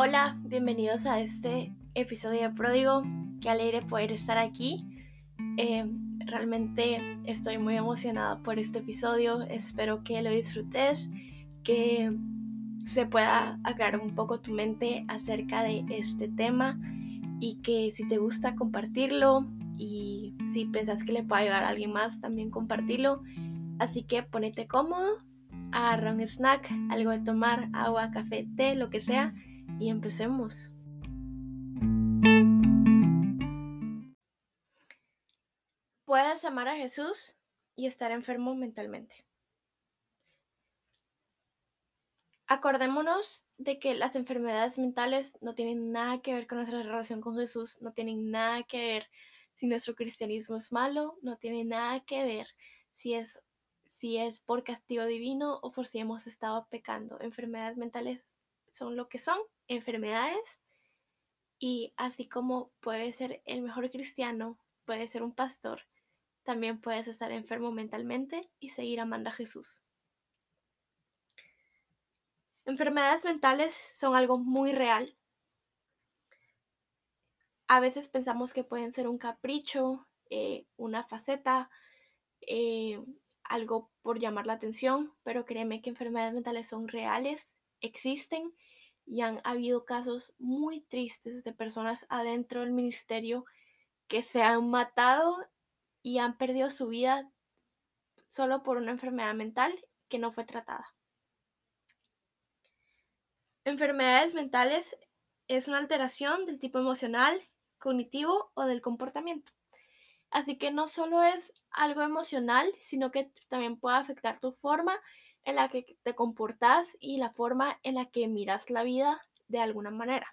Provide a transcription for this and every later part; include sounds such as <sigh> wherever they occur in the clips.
Hola, bienvenidos a este episodio de Pródigo. Qué alegre poder estar aquí. Eh, realmente estoy muy emocionada por este episodio. Espero que lo disfrutes, que se pueda aclarar un poco tu mente acerca de este tema y que si te gusta compartirlo y si pensás que le puede ayudar a alguien más, también compartirlo. Así que ponete cómodo, agarra un snack, algo de tomar, agua, café, té, lo que sea y empecemos. Puedes amar a Jesús y estar enfermo mentalmente. Acordémonos de que las enfermedades mentales no tienen nada que ver con nuestra relación con Jesús, no tienen nada que ver si nuestro cristianismo es malo, no tiene nada que ver si es, si es por castigo divino o por si hemos estado pecando. Enfermedades mentales son lo que son enfermedades y así como puede ser el mejor cristiano, puede ser un pastor, también puedes estar enfermo mentalmente y seguir amando a Jesús. Enfermedades mentales son algo muy real. A veces pensamos que pueden ser un capricho, eh, una faceta, eh, algo por llamar la atención, pero créeme que enfermedades mentales son reales, existen y han habido casos muy tristes de personas adentro del ministerio que se han matado y han perdido su vida solo por una enfermedad mental que no fue tratada. Enfermedades mentales es una alteración del tipo emocional, cognitivo o del comportamiento. Así que no solo es algo emocional, sino que también puede afectar tu forma en la que te comportas y la forma en la que miras la vida de alguna manera.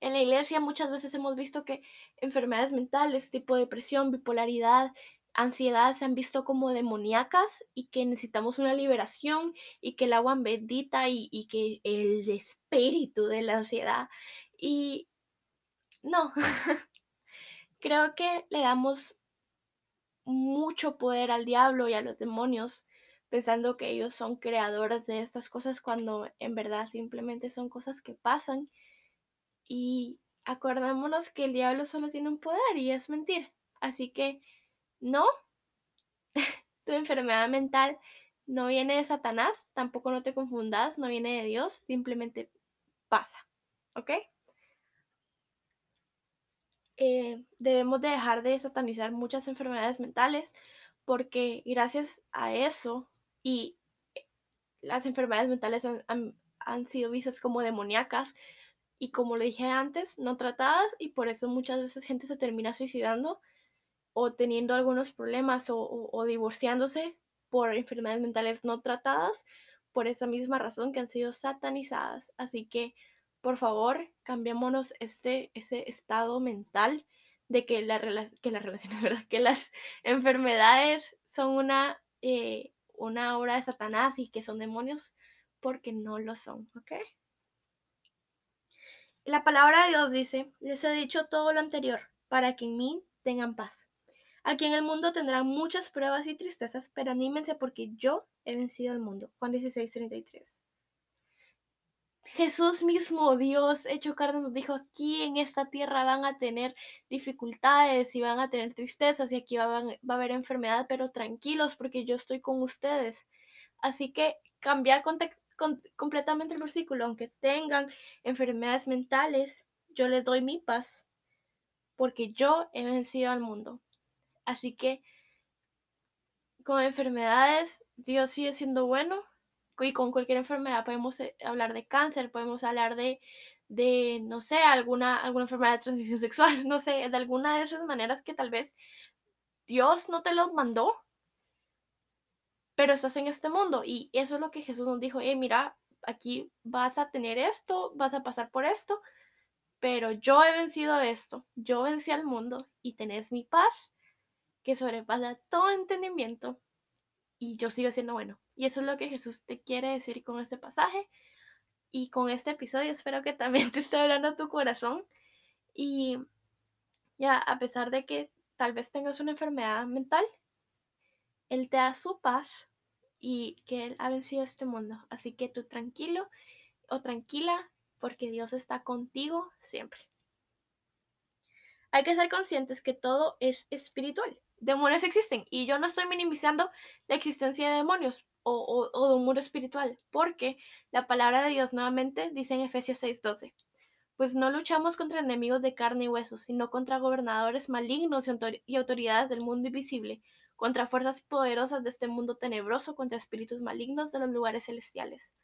En la iglesia muchas veces hemos visto que enfermedades mentales tipo depresión, bipolaridad, ansiedad se han visto como demoníacas y que necesitamos una liberación y que el agua bendita y, y que el espíritu de la ansiedad. Y no, <laughs> creo que le damos mucho poder al diablo y a los demonios, pensando que ellos son creadores de estas cosas cuando en verdad simplemente son cosas que pasan. Y acordémonos que el diablo solo tiene un poder y es mentir. Así que no, <laughs> tu enfermedad mental no viene de Satanás, tampoco no te confundas, no viene de Dios, simplemente pasa. ¿Ok? Eh, debemos de dejar de satanizar muchas enfermedades mentales porque gracias a eso y eh, las enfermedades mentales han, han sido vistas como demoníacas y como le dije antes, no tratadas y por eso muchas veces gente se termina suicidando o teniendo algunos problemas o, o, divorciándose por enfermedades mentales no tratadas por esa misma razón que han sido satanizadas. Así que por favor, cambiémonos ese, ese estado mental de que, la que las relaciones, <laughs> ¿verdad? Que las enfermedades son una, eh, una obra de Satanás y que son demonios, porque no lo son, ¿ok? La palabra de Dios dice, les he dicho todo lo anterior, para que en mí tengan paz. Aquí en el mundo tendrán muchas pruebas y tristezas, pero anímense porque yo he vencido al mundo. Juan 16, 33. Jesús mismo, Dios hecho carne, nos dijo, aquí en esta tierra van a tener dificultades y van a tener tristezas y aquí va, a haber enfermedad, pero tranquilos porque yo estoy con ustedes. Así que cambia completamente el versículo, aunque tengan enfermedades mentales, yo les doy mi paz porque yo he vencido al mundo. Así que con enfermedades, Dios sigue siendo bueno y con cualquier enfermedad podemos eh, hablar de cáncer, podemos hablar de, de no sé, alguna, alguna enfermedad de transmisión sexual, <laughs> no sé, de alguna de esas maneras que tal vez Dios no te lo mandó, pero estás en este mundo y eso es lo que Jesús nos dijo, eh, mira, aquí vas a tener esto, vas a pasar por esto, pero yo he vencido esto, yo vencí al mundo y tenés mi paz que sobrepasa todo entendimiento y yo sigo siendo bueno. Y eso es lo que Jesús te quiere decir con este pasaje y con este episodio. Espero que también <laughs> te esté hablando tu corazón. Y ya, a pesar de que tal vez tengas una enfermedad mental, Él te da su paz y que Él ha vencido este mundo. Así que tú tranquilo o tranquila porque Dios está contigo siempre. Hay que ser conscientes que todo es espiritual. Demonios existen y yo no estoy minimizando la existencia de demonios o, de un mundo espiritual, porque la palabra de Dios nuevamente dice en Efesios 6:12, pues no luchamos contra enemigos de carne y huesos, sino contra gobernadores malignos y autoridades del mundo invisible, contra fuerzas poderosas de este mundo tenebroso, contra espíritus malignos de los lugares celestiales.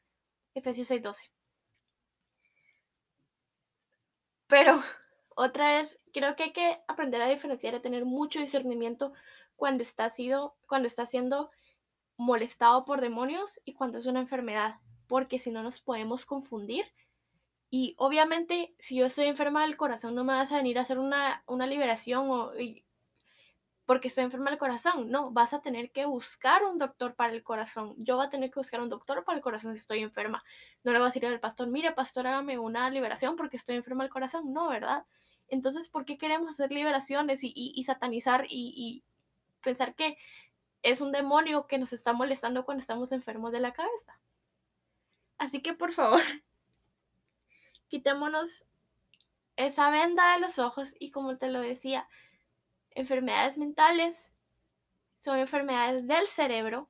Efesios 6:12. Pero, <laughs> otra vez, creo que hay que aprender a diferenciar a tener mucho discernimiento cuando está, sido, cuando está siendo molestado por demonios y cuando es una enfermedad, porque si no nos podemos confundir. Y obviamente, si yo estoy enferma del corazón, no me vas a venir a hacer una, una liberación o, porque estoy enferma del corazón. No, vas a tener que buscar un doctor para el corazón. Yo voy a tener que buscar un doctor para el corazón si estoy enferma. No le voy a decir al pastor, mire, pastor, hágame una liberación porque estoy enferma del corazón. No, ¿verdad? Entonces, ¿por qué queremos hacer liberaciones y, satanizar y, pensar que es un demonio que nos está molestando cuando estamos enfermos de la cabeza? Así que, por favor, <laughs> quitémonos esa venda de los ojos y como te lo decía, enfermedades mentales son enfermedades del cerebro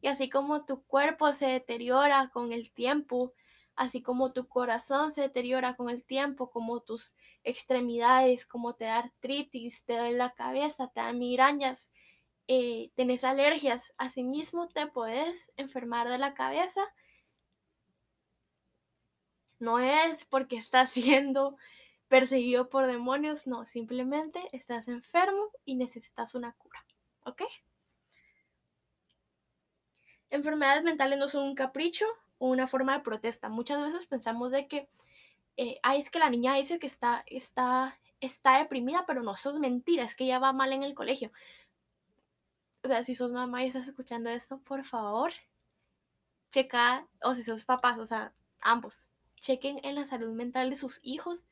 y así como tu cuerpo se deteriora con el tiempo, así como tu corazón se deteriora con el tiempo, como tus extremidades, como te da artritis, te da la cabeza, te da migrañas, eh, tenés alergias, asimismo te puedes enfermar de la cabeza. No es porque estás <laughs> siendo perseguido por demonios, no, simplemente estás enfermo y necesitas una cura, ¿ok? Enfermedades mentales no son un capricho o una forma de protesta. Muchas veces pensamos de que, eh, es que la niña dice que está, está, está deprimida, pero no, eso es mentira, es que ella va mal en el colegio. O sea, si sos mamá y estás escuchando esto, por favor, checa, o si sos papás, o sea, ambos, chequen en la salud mental de sus hijos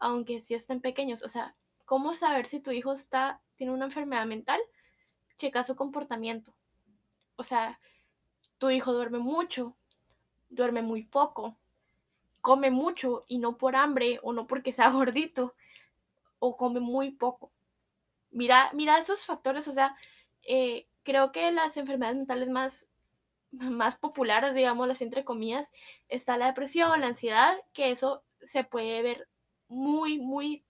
aunque sí estén pequeños. O sea, ¿cómo saber si tu hijo está, tiene una enfermedad mental? Checa su comportamiento. O sea, tu hijo duerme mucho, duerme muy poco, come mucho y no por hambre o no porque sea <laughs> gordito, o come muy poco. Mira, mira esos factores, o sea, eh, creo que las enfermedades mentales más, más populares, digámoslas entre comillas, está la depresión, la ansiedad, que eso se puede ver muy, muy,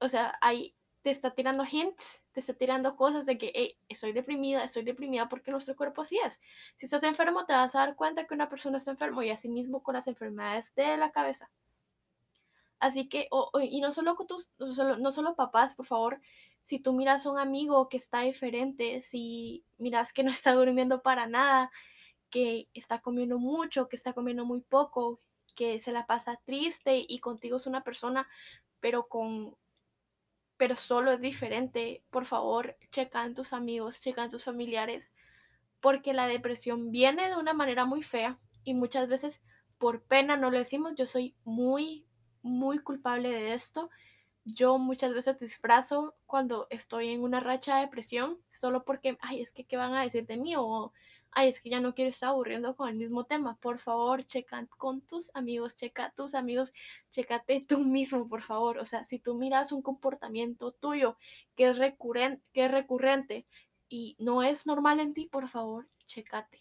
o sea, ahí te está tirando hints, te está tirando cosas de que, hey, estoy deprimida, estoy deprimida porque nuestro cuerpo así es. Si estás enfermo, te vas a dar cuenta que una persona está enfermo y así mismo con las enfermedades de la cabeza. Así que, y no solo con tus, no solo, no solo papás, por favor, si tú miras a un amigo que está diferente, si miras que no está <laughs> durmiendo para nada, que está comiendo mucho, que está comiendo muy poco, que se la pasa triste y contigo es una persona, pero con pero solo es diferente, por favor, checa en tus amigos, checa en tus familiares, porque la depresión viene de una manera muy fea y muchas veces por pena no lo decimos, yo soy muy, muy culpable de esto. Yo muchas veces disfrazo cuando estoy en una racha de depresión solo porque, ay, es que, ¿qué van a decir de mí? O ay, es que ya no quiero estar aburriendo con el mismo tema. Por favor, checa con tus amigos, checa tus amigos, checate tú mismo, por favor. O sea, si tú miras un comportamiento tuyo que es recurrente, que es recurrente y no es normal en ti, por favor, checate.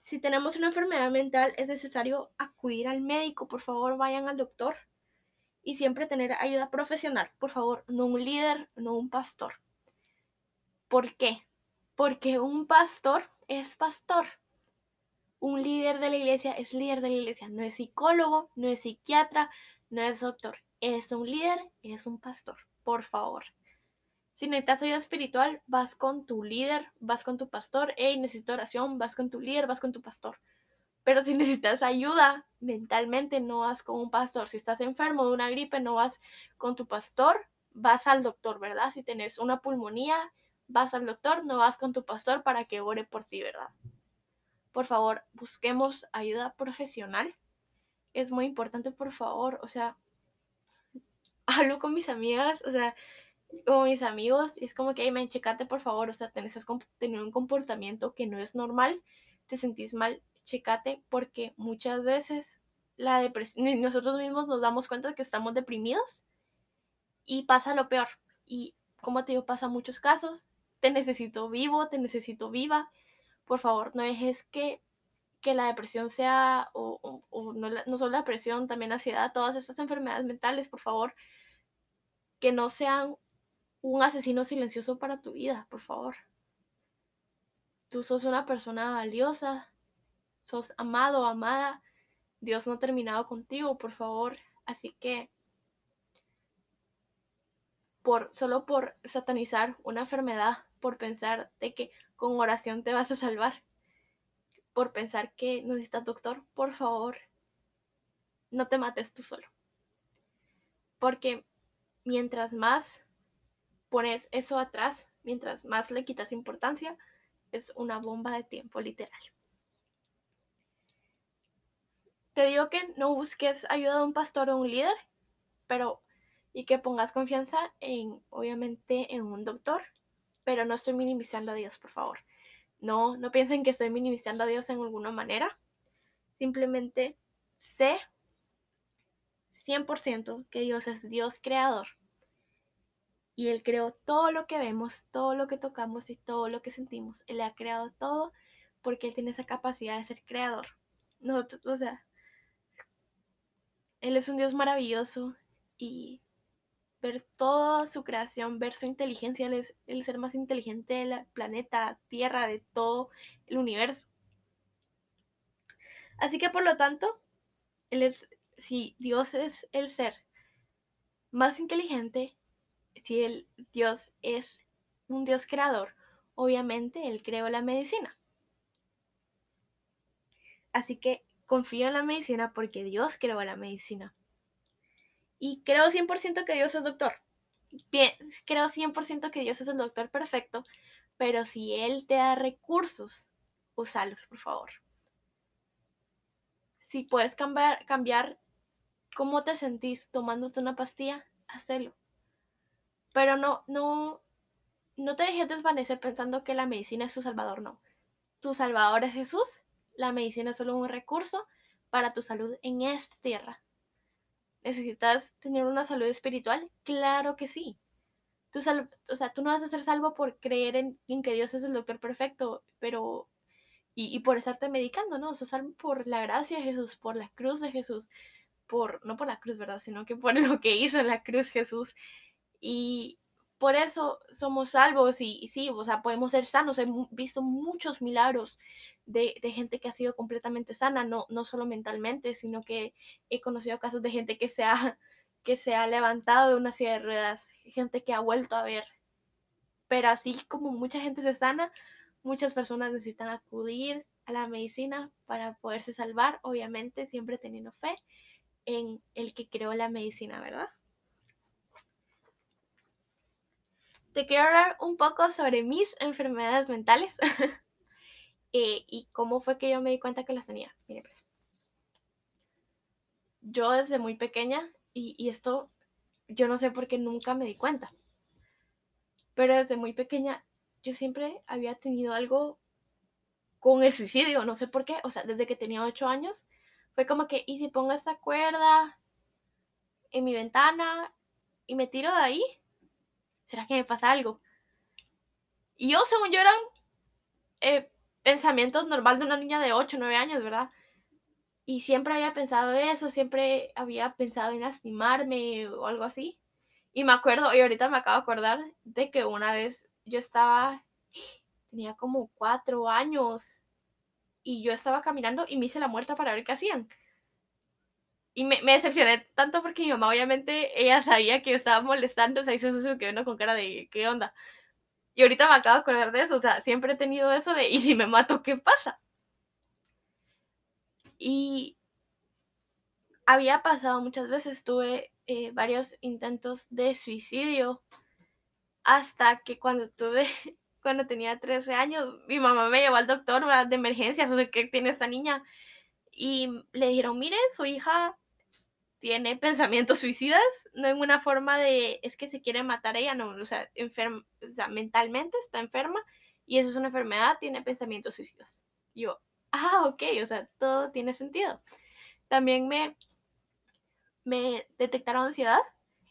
Si tenemos una enfermedad mental, es necesario acudir al médico. Por favor, vayan al doctor. Y siempre tener ayuda profesional. Por favor, no un líder, no un pastor. ¿Por qué? porque un pastor es pastor. Un líder de la iglesia es líder de la iglesia, no es psicólogo, no es psiquiatra, no es doctor, es un líder, es un pastor, por favor. Si necesitas ayuda espiritual, vas con tu líder, vas con tu pastor, hey, necesito oración, vas con tu líder, vas con tu pastor. Pero si <laughs> necesitas ayuda mentalmente, no vas con un pastor. Si estás enfermo de una gripe, no vas con tu pastor, vas al doctor, ¿verdad? Si tienes una pulmonía, vas al doctor, no vas con tu pastor para que ore por ti, ¿verdad? Por favor, busquemos ayuda profesional. Es muy importante, por favor. O sea, <laughs> hablo con mis amigas, o sea, con mis amigos y es como que, hey, man, checate por favor, o sea, tenés tener un comportamiento que no es normal, te sentís mal, checate porque muchas veces la depresión, nosotros mismos nos damos cuenta que estamos deprimidos y pasa lo peor. Y como te digo, pasa muchos casos, te necesito vivo, te necesito viva, por favor, no dejes que, que la depresión sea, o, no, no solo la depresión, también ansiedad, todas estas enfermedades mentales, por favor, que no sean un asesino silencioso para tu vida, por favor. Tú sos una persona valiosa, sos amado, amada. Dios no ha terminado contigo, por favor. Así que por solo por satanizar una enfermedad, por pensar de que con oración te vas a salvar, por pensar que necesitas doctor, por favor, no te mates tú solo. Porque mientras más pones eso atrás, mientras más le quitas importancia, es una bomba de tiempo literal. Te digo que no busques ayuda de un pastor o un líder, pero y que pongas confianza en, obviamente, en un doctor, pero no estoy minimizando a Dios, por favor. No, no piensen que estoy minimizando a Dios en alguna manera. Simplemente sé 100% que Dios es Dios creador y Él creó todo lo que vemos, todo lo que tocamos y todo lo que sentimos. Él ha creado todo porque Él tiene esa capacidad de ser creador. Nosotros, o sea, Él es un Dios maravilloso y ver toda su creación, ver su inteligencia, Él es el ser más inteligente del planeta, Tierra, de todo el universo. Así que por lo tanto, él es, si Dios es el ser más inteligente, si el Dios es un Dios creador, obviamente Él creó la medicina. Así que confío en la medicina porque Dios creó la medicina. Y creo 100% que Dios es doctor. Bien, creo 100% que Dios es el doctor perfecto, pero si Él te da recursos, úsalos, por favor. Si puedes cambiar, cambiar cómo te sentís tomándote una pastilla, hacelo. Pero no, no, no te dejes desvanecer pensando que la medicina es tu salvador, no. Tu salvador es Jesús, la medicina es solo un recurso para tu salud en esta tierra. ¿Necesitas tener una salud espiritual? Claro que sí. Tú, o sea, tú no vas a ser salvo por creer en, que Dios es el doctor perfecto, pero... Y, y por estarte medicando, ¿no? Sos salvo por la gracia de Jesús, por la cruz de Jesús, por, no por la cruz, ¿verdad? Sino que por <laughs> lo que hizo en la cruz Jesús. Y por eso somos salvos y, sí, o sea, podemos ser sanos. He visto muchos milagros de, gente que ha sido completamente sana, no, no solo mentalmente, sino que he conocido casos de gente que se ha, <laughs> que se ha levantado de una silla de ruedas, gente que ha vuelto a ver. Pero así como mucha gente se sana, muchas personas necesitan acudir a la medicina para poderse salvar, obviamente siempre teniendo fe en el que creó la medicina, ¿verdad? Te quiero hablar un poco sobre mis enfermedades mentales <laughs> eh, y cómo fue que yo me di cuenta que las tenía. Mire, pues. Yo desde muy pequeña, y, y esto yo no sé por qué nunca me di cuenta, pero desde muy pequeña yo siempre había tenido algo con el suicidio, no sé por qué, o sea, desde que tenía 8 años, fue como que, ¿y si pongo esta cuerda en mi ventana y me tiro de ahí? ¿Será que me pasa algo? Y yo, según yo, eran eh, pensamientos normal de una niña de 8, 9 años, ¿verdad? Y siempre había pensado eso, siempre había pensado en lastimarme o algo así. Y me acuerdo, y ahorita me acabo de acordar de que una vez yo estaba, tenía como cuatro años, y yo estaba caminando y me hice la muerta para ver qué hacían y me, decepcioné tanto porque mi mamá obviamente ella <laughs> sabía que yo estaba molestando, o sea, hizo eso que uno con cara de ¿qué onda? Y ahorita me acabo de acordar de eso, o sea, siempre he tenido eso de <laughs> ¿y si me mato qué pasa? Y había pasado muchas veces, tuve eh, varios intentos de suicidio hasta que cuando tuve, <laughs> cuando tenía 13 años, mi mamá me llevó al doctor de emergencias, o sea, ¿qué tiene esta niña? Y le dijeron, mire, su hija tiene pensamientos suicidas, no en una forma de es que se quiere matar ella, no, o sea, enferma, o sea, mentalmente está enferma y eso es una enfermedad, tiene pensamientos suicidas. yo, ah, ok, o sea, todo tiene sentido. También me, me detectaron ansiedad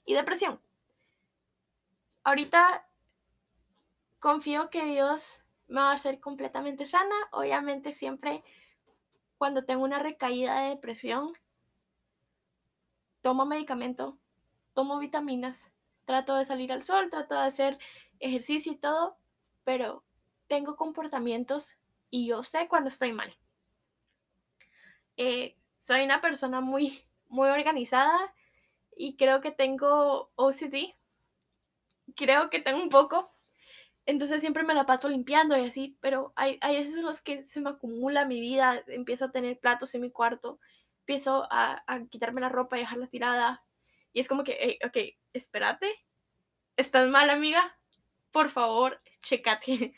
y depresión. Ahorita confío que Dios me va a hacer completamente sana. Obviamente siempre cuando tengo una recaída de depresión, tomo medicamento, tomo vitaminas, trato de salir al sol, trato de hacer ejercicio y todo, pero tengo comportamientos y yo sé cuando estoy mal. Eh, soy una persona muy, muy organizada y creo que tengo OCD. Creo que tengo un poco. Entonces siempre me la paso limpiando y así, pero hay, hay veces en los que se me acumula mi vida, empiezo a tener platos en mi cuarto, empiezo a, quitarme la ropa y dejarla tirada. Y es como que, ok, espérate, ¿estás mal, amiga? Por favor, checate.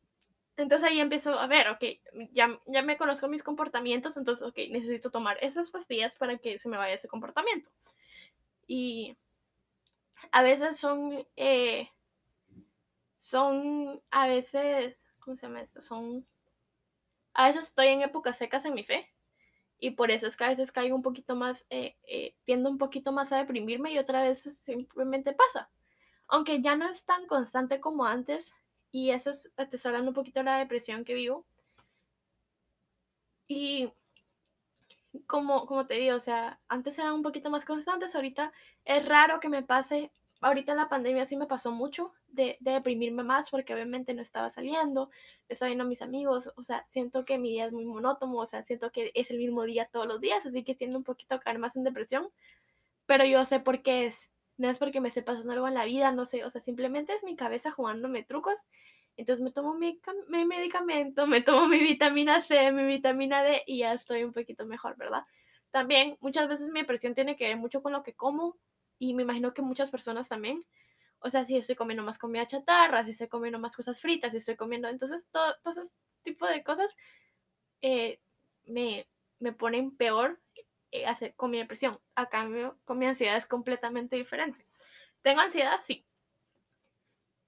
<laughs> Entonces ahí empiezo a ver, ok, ya, ya me conozco mis comportamientos, entonces, ok, necesito tomar esas pastillas para que se me vaya ese comportamiento. Y a veces son, eh, son, a veces, ¿cómo se llama esto? Son, a veces estoy en épocas secas en mi fe y por eso es que a veces caigo un poquito más, eh, eh, tiendo un poquito más a deprimirme y otra vez simplemente pasa. Aunque ya no es tan constante como antes, y eso es, hablando un poquito la depresión que vivo. Y como, como te digo, o sea, antes eran un poquito más constantes, ahorita es raro que me pase, ahorita en la pandemia sí me pasó mucho de, de deprimirme más porque obviamente no estaba saliendo, estaba viendo a mis amigos, o sea, siento que mi día es muy monótono, o sea, siento que es el mismo día todos los días, así que tiendo un poquito a caer más en depresión, pero yo sé por qué es, no es porque me esté pasando algo en la vida, no sé, o sea, simplemente es mi cabeza jugándome trucos. Entonces me tomo mi, mi, medicamento, <laughs> me tomo mi vitamina C, mi vitamina D y ya estoy un poquito mejor, ¿verdad? También muchas veces mi depresión tiene que ver mucho con lo que como y me imagino que muchas personas también. O sea, si estoy comiendo más comida chatarra, si estoy comiendo más cosas fritas, si estoy comiendo, entonces todo, todo ese tipo de cosas eh, me, me ponen peor eh, con mi depresión. A cambio, con mi ansiedad es completamente diferente. ¿Tengo ansiedad? Sí.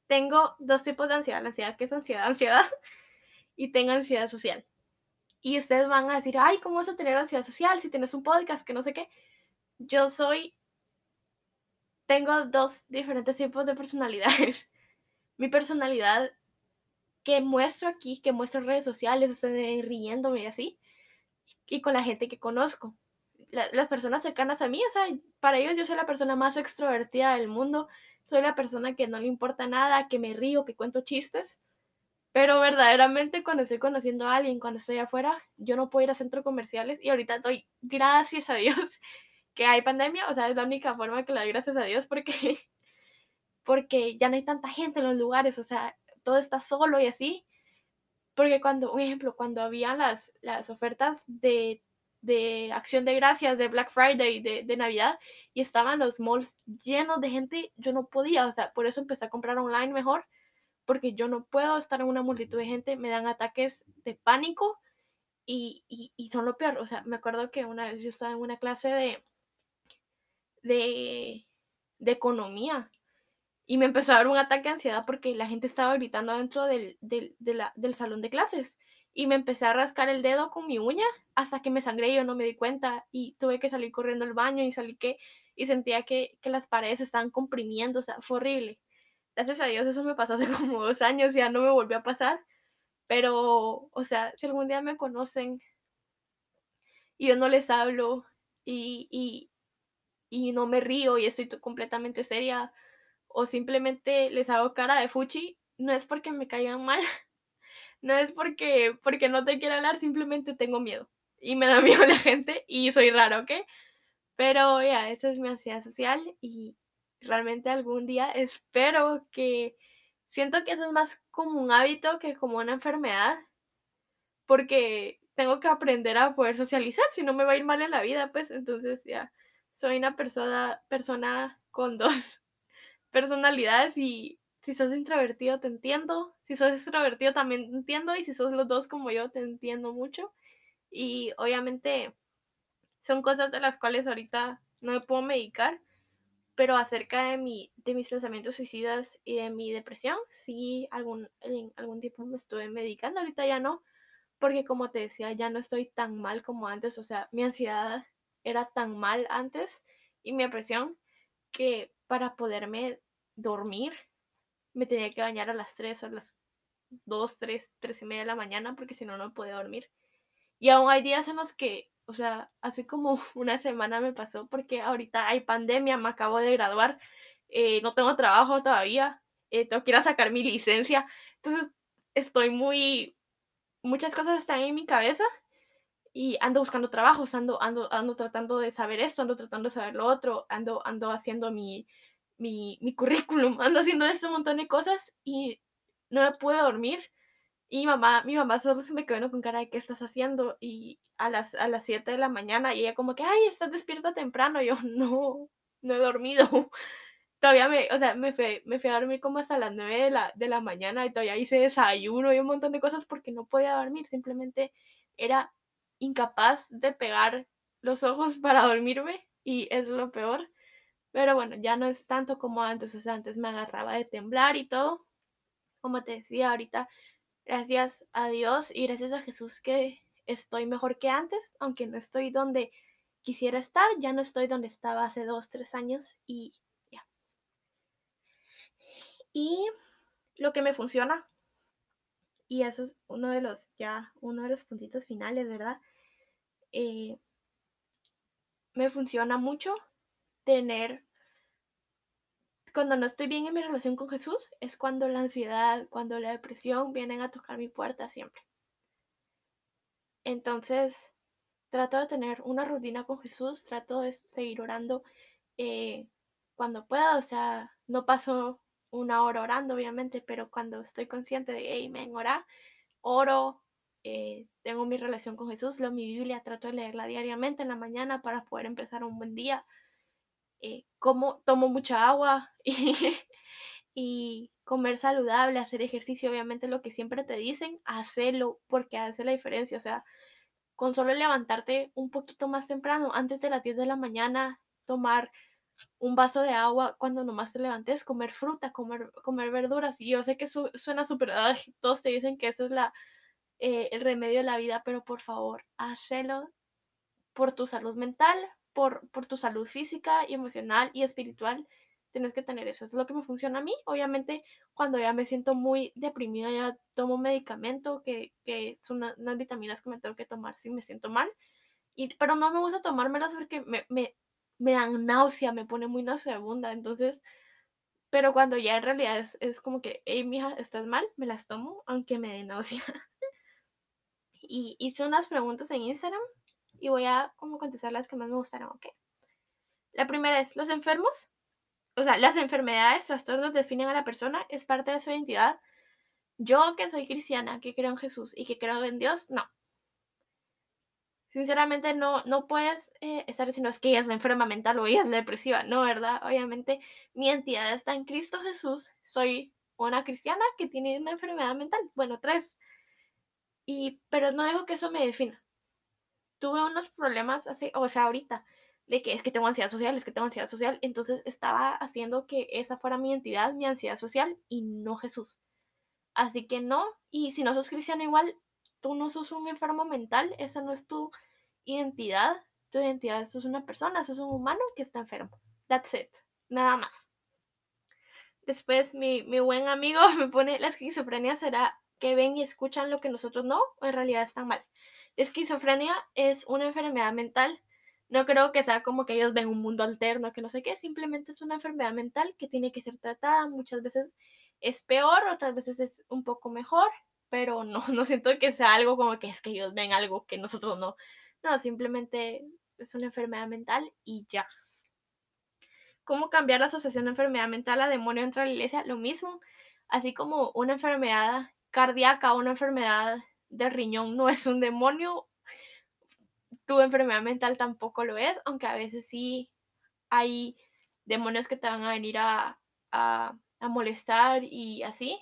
Tengo dos tipos de ansiedad. La ansiedad que es ansiedad, <laughs> ansiedad. Y tengo ansiedad social. Y ustedes van a decir, ay, ¿cómo vas a tener ansiedad social si tienes un podcast que no sé qué? Yo soy... Tengo dos diferentes tipos de personalidades. <laughs> mi personalidad que muestro aquí, que muestro en redes sociales, ustedes riéndome y así, y con la gente que conozco las personas cercanas a mí, o sea, para ellos yo soy la persona más extrovertida del mundo, soy la persona que no le importa nada, que me río, que cuento chistes, pero verdaderamente cuando estoy conociendo a alguien, cuando estoy afuera, yo no puedo ir a centros comerciales y ahorita doy gracias a Dios que hay pandemia, o sea, es la única forma que le doy gracias a Dios porque, <laughs> porque ya no hay tanta gente en los lugares, o sea, todo está solo y así. Porque cuando, un ejemplo, cuando había las, las ofertas de de Acción de Gracias, de Black Friday, de, de Navidad, y estaban los malls llenos de gente, yo no podía, o sea, por eso empecé a comprar online mejor, porque yo no puedo estar en una multitud de gente, me dan ataques de pánico y, y, son lo peor, o sea, me acuerdo que una vez yo estaba en una clase de, de, de economía. Y me empezó a dar un ataque de ansiedad porque la gente estaba gritando dentro del, del, del salón de clases. Y me empecé a rascar el dedo con mi uña hasta que me sangré y yo no me di cuenta. Y tuve que salir corriendo al baño y salí que y sentía que, que las paredes estaban comprimiendo, o sea, fue horrible. Gracias a Dios eso me pasó hace <laughs> como dos años, ya no me volvió a pasar, pero, o sea, si algún día me conocen y yo no les hablo y, y, y no me río y estoy completamente seria o simplemente les hago cara de fuchi, no es porque me caigan mal, <laughs> no es porque, porque no te quiero hablar, simplemente tengo miedo. Y me da <laughs> miedo la gente y soy raro, ¿ok? Pero ya, esa es mi ansiedad social y realmente algún día espero que... Siento que eso es más como un hábito que como una enfermedad, porque tengo que aprender a poder socializar, si no me va a ir mal en la vida, pues entonces ya, soy una persona, persona con dos <laughs> personalidades y si sos introvertido te entiendo, si sos extrovertido también entiendo y si sos los dos como yo te entiendo mucho. Y obviamente son cosas de las cuales ahorita no me puedo medicar, pero acerca de, mi, de mis pensamientos suicidas y de mi depresión, sí, algún, en algún tiempo me estuve medicando, ahorita ya no, porque como te decía, ya no estoy tan mal como antes, o sea, mi ansiedad era tan mal antes y mi depresión que para poderme dormir me tenía que bañar a las 3 o a las 2, 3, 3 y media de la mañana porque si no, no podía dormir. Y aún hay días en los que, o sea, hace como <laughs> una semana me pasó porque ahorita hay pandemia, me acabo de graduar, eh, no tengo trabajo todavía, eh, tengo que ir a sacar mi licencia. Entonces, estoy muy... Muchas cosas están en mi cabeza y ando buscando trabajos, ando, ando, ando tratando de saber esto, ando tratando de saber lo otro, ando, ando haciendo mi, mi, mi currículum, <laughs> ando haciendo este montón de cosas y no me pude dormir. Y mamá, mi mamá solo se me quedó con cara de qué estás haciendo. Y a las, a las 7 de la mañana, y ella como que, ay, estás despierta temprano. Y yo, <laughs> no, no he dormido. <laughs> todavía me, o sea, me fui, me fui a dormir como hasta las 9 de la, de la mañana y todavía hice desayuno y un montón de cosas porque no podía dormir. Simplemente era incapaz de pegar los ojos <laughs> para dormirme y es lo peor. Pero bueno, ya no es tanto como antes, o sea, antes me agarraba de temblar y todo. Como te decía ahorita, gracias a Dios y gracias a Jesús que estoy mejor que antes, aunque no estoy donde quisiera estar, ya no estoy donde estaba hace dos, tres años y ya. Y lo que me funciona, y eso es uno de los, ya, uno de los puntitos finales, ¿verdad? Eh, me funciona mucho tener, cuando no estoy bien en mi relación con Jesús, es cuando la ansiedad, cuando la depresión vienen a tocar mi puerta siempre. Entonces, trato de tener una rutina con Jesús, trato de seguir orando eh, cuando pueda, o sea, no paso una hora orando, obviamente, pero cuando estoy consciente de, hey, me ora, oro, eh, tengo mi relación con Jesús, leo mi Biblia, trato de leerla diariamente en la mañana para poder empezar un buen día. Eh, como, tomo mucha agua <laughs> y, comer saludable, hacer ejercicio, obviamente lo que siempre te dicen, hacerlo porque hace la diferencia. O sea, con solo levantarte un poquito más temprano, antes de las 10 de la mañana, tomar un vaso de agua cuando nomás te levantes, comer fruta, comer, comer verduras. Y yo sé que suena súper, todos te dicen que eso es la, eh, el remedio de la vida, pero por favor, hazlo por tu salud mental, por, por tu salud física y emocional y espiritual. Tienes que tener eso. Eso es lo que me funciona a mí. Obviamente, cuando ya me siento muy deprimida, ya tomo medicamento, que, que son unas vitaminas que me tengo que tomar si me siento mal. Y, pero no me gusta tomármelas porque me, me, me dan náusea, me pone muy nauseabunda. Entonces, pero cuando ya en realidad es, es como que, hey, mija, estás mal, me las tomo, aunque me dé náusea. <laughs> y hice unas preguntas en Instagram y voy a como contestar las que más me gustaron, ¿ok? La primera es, ¿los enfermos? O sea, las enfermedades, trastornos definen a la persona, es parte de su identidad. Yo que soy cristiana, que creo en Jesús y que creo en Dios, no. Sinceramente no, no puedes eh, estar diciendo es que ella es enferma mental o ella es depresiva. No, ¿verdad? Obviamente mi entidad está en Cristo Jesús. Soy una cristiana que tiene una enfermedad mental. Bueno, tres. Y, pero no dejo que eso me defina. Tuve unos problemas así, o sea, ahorita, de que es que tengo ansiedad social, es que tengo ansiedad social. Entonces estaba haciendo que esa fuera mi entidad, mi ansiedad social y no Jesús. Así que no, y si no sos cristiano igual, tú no sos un enfermo mental, esa no es tu identidad. Tu identidad, sos una persona, sos un humano que está enfermo. That's it. Nada más. Después mi, mi buen amigo <laughs> me pone, la esquizofrenia será que ven y escuchan lo que nosotros no, o en realidad están mal. Esquizofrenia es una enfermedad mental. No creo que sea como que ellos ven un mundo alterno, que no sé qué, simplemente es una enfermedad mental que tiene que ser tratada. Muchas veces es peor, otras veces es un poco mejor, pero no, <laughs> no siento que sea algo como que es que ellos ven algo que nosotros no. No, simplemente es una enfermedad mental y ya. ¿Cómo cambiar la asociación de enfermedad mental a demonio entre la iglesia? Lo mismo, así como una enfermedad cardíaca, una enfermedad de riñón no es un demonio, tu enfermedad mental tampoco lo es, aunque a veces sí hay demonios que te van a venir a, a, molestar y así.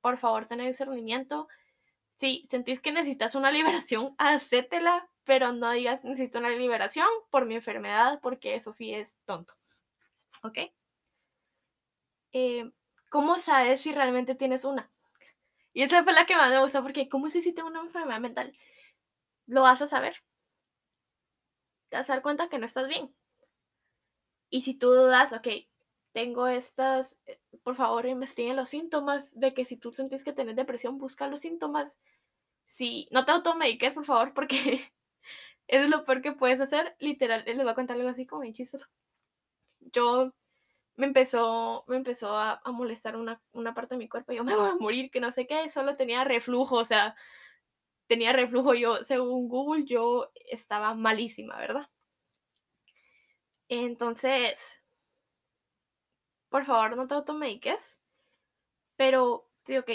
Por favor, ten discernimiento. Si sentís que necesitas una <laughs> liberación, hacétela, pero no digas necesito una liberación por mi enfermedad, porque eso sí es tonto. ¿Ok? Eh, ¿Cómo sabes si realmente tienes una? Y esa fue la que más me gustó, porque ¿cómo sé si tengo una enfermedad mental? Lo vas a saber. Te vas a dar cuenta que no estás bien. Y si tú dudas, ok, tengo estas, eh, por favor investiguen los síntomas de que si tú sentís que tienes depresión, busca los síntomas. Si no te automediques, por favor, porque <laughs> es lo peor que puedes hacer. Literal, les voy a contar algo así como bien chistoso. Yo me empezó, me empezó a, molestar una, una, parte de mi cuerpo. Yo me <laughs> voy a morir, que no sé qué, solo tenía reflujo, o sea, tenía reflujo. Yo, según Google, yo estaba malísima, ¿verdad? Entonces, por favor, no te automediques, pero sí, ok,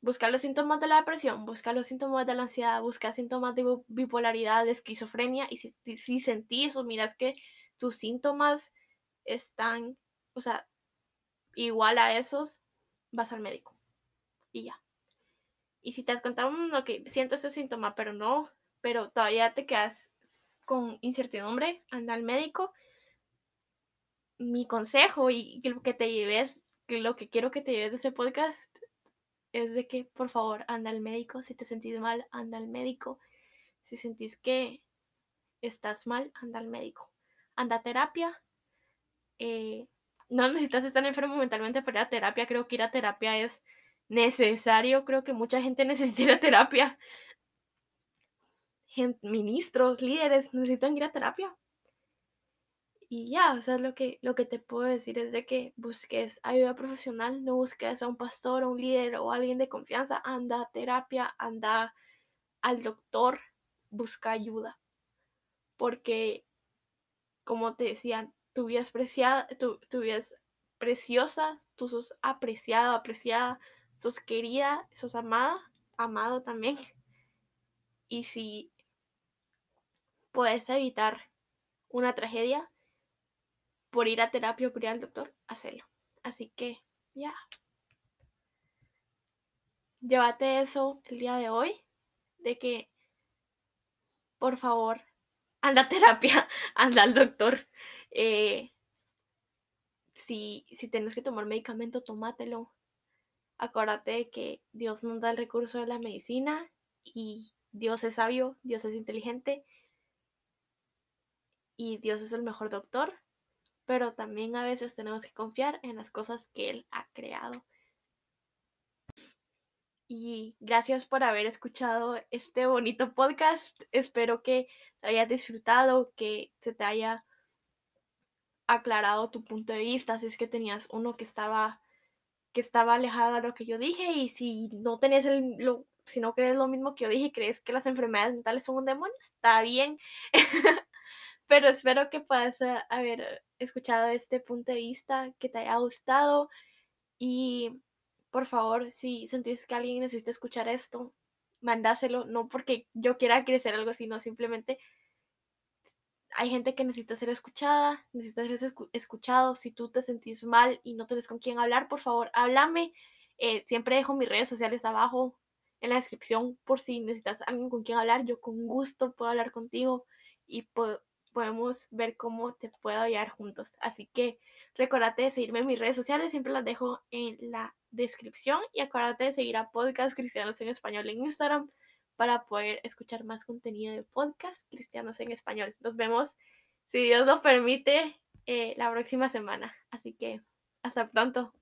busca los síntomas de la depresión, busca los síntomas de la ansiedad, busca síntomas de bipolaridad, de esquizofrenia, y si, si sentís o miras que tus síntomas están o sea, igual a esos, vas al médico. Y ya. Y si te has contado, mm, ok, siento ese síntoma, pero no, pero todavía te quedas con incertidumbre, anda al médico. Mi consejo y lo que te lleves, que lo que quiero que te lleves de este podcast es de que por favor anda al médico. Si te sentís mal, anda al médico. Si sentís que estás mal, anda al médico. Anda a terapia. Eh, no necesitas estar enfermo mentalmente para ir a terapia. Creo que ir a terapia es necesario. Creo que mucha gente <laughs> necesita ir a terapia. ministros, líderes necesitan ir a terapia. Y ya, o sea, lo que, lo que te puedo decir es de que busques ayuda profesional, no busques a un pastor, a un líder o alguien de confianza. Anda a terapia, anda al doctor, busca ayuda. Porque, como te decían, es preciada, preciosa, tú sos apreciado, apreciada, sos querida, sos amada, amado también. <laughs> Y si puedes evitar una tragedia por ir a terapia o por ir al doctor, hacelo. Así que ya. Llévate eso el día de hoy, de que por favor anda a terapia, <laughs> anda al doctor. Eh, si, si tienes que tomar medicamento, tómatelo. Acuérdate de que Dios nos da el recurso de la medicina y Dios es sabio, Dios es inteligente y Dios es el mejor doctor, pero también a veces tenemos que confiar en las cosas que Él ha creado. Y gracias por haber escuchado este bonito podcast. Espero que te hayas disfrutado, que se te haya aclarado tu punto de vista, si es que tenías uno que estaba que estaba alejado de lo que yo dije y si no tenés el lo, si no crees lo mismo que yo dije crees que las enfermedades mentales son un demonio, está bien. <laughs> Pero espero que puedas eh, haber escuchado este punto de vista, que te haya gustado y por favor, si sentís que alguien necesita escuchar esto, mandáselo, no porque yo quiera crecer algo, sino simplemente hay gente que necesita ser escuchada, necesita ser escuchado. Si tú te sentís mal y no tienes con quién hablar, por favor, háblame. Eh, siempre dejo mis redes sociales abajo en la descripción por si necesitas alguien con quien hablar. Yo con gusto puedo hablar contigo y podemos ver cómo te puedo ayudar juntos. Así que recuérdate de seguirme en mis redes sociales, siempre las dejo en la descripción y acuérdate de seguir a Podcast Cristianos en Español en Instagram para poder escuchar más contenido de podcast cristianos en español. Nos vemos, si Dios lo permite, eh, la próxima semana. Así que hasta pronto.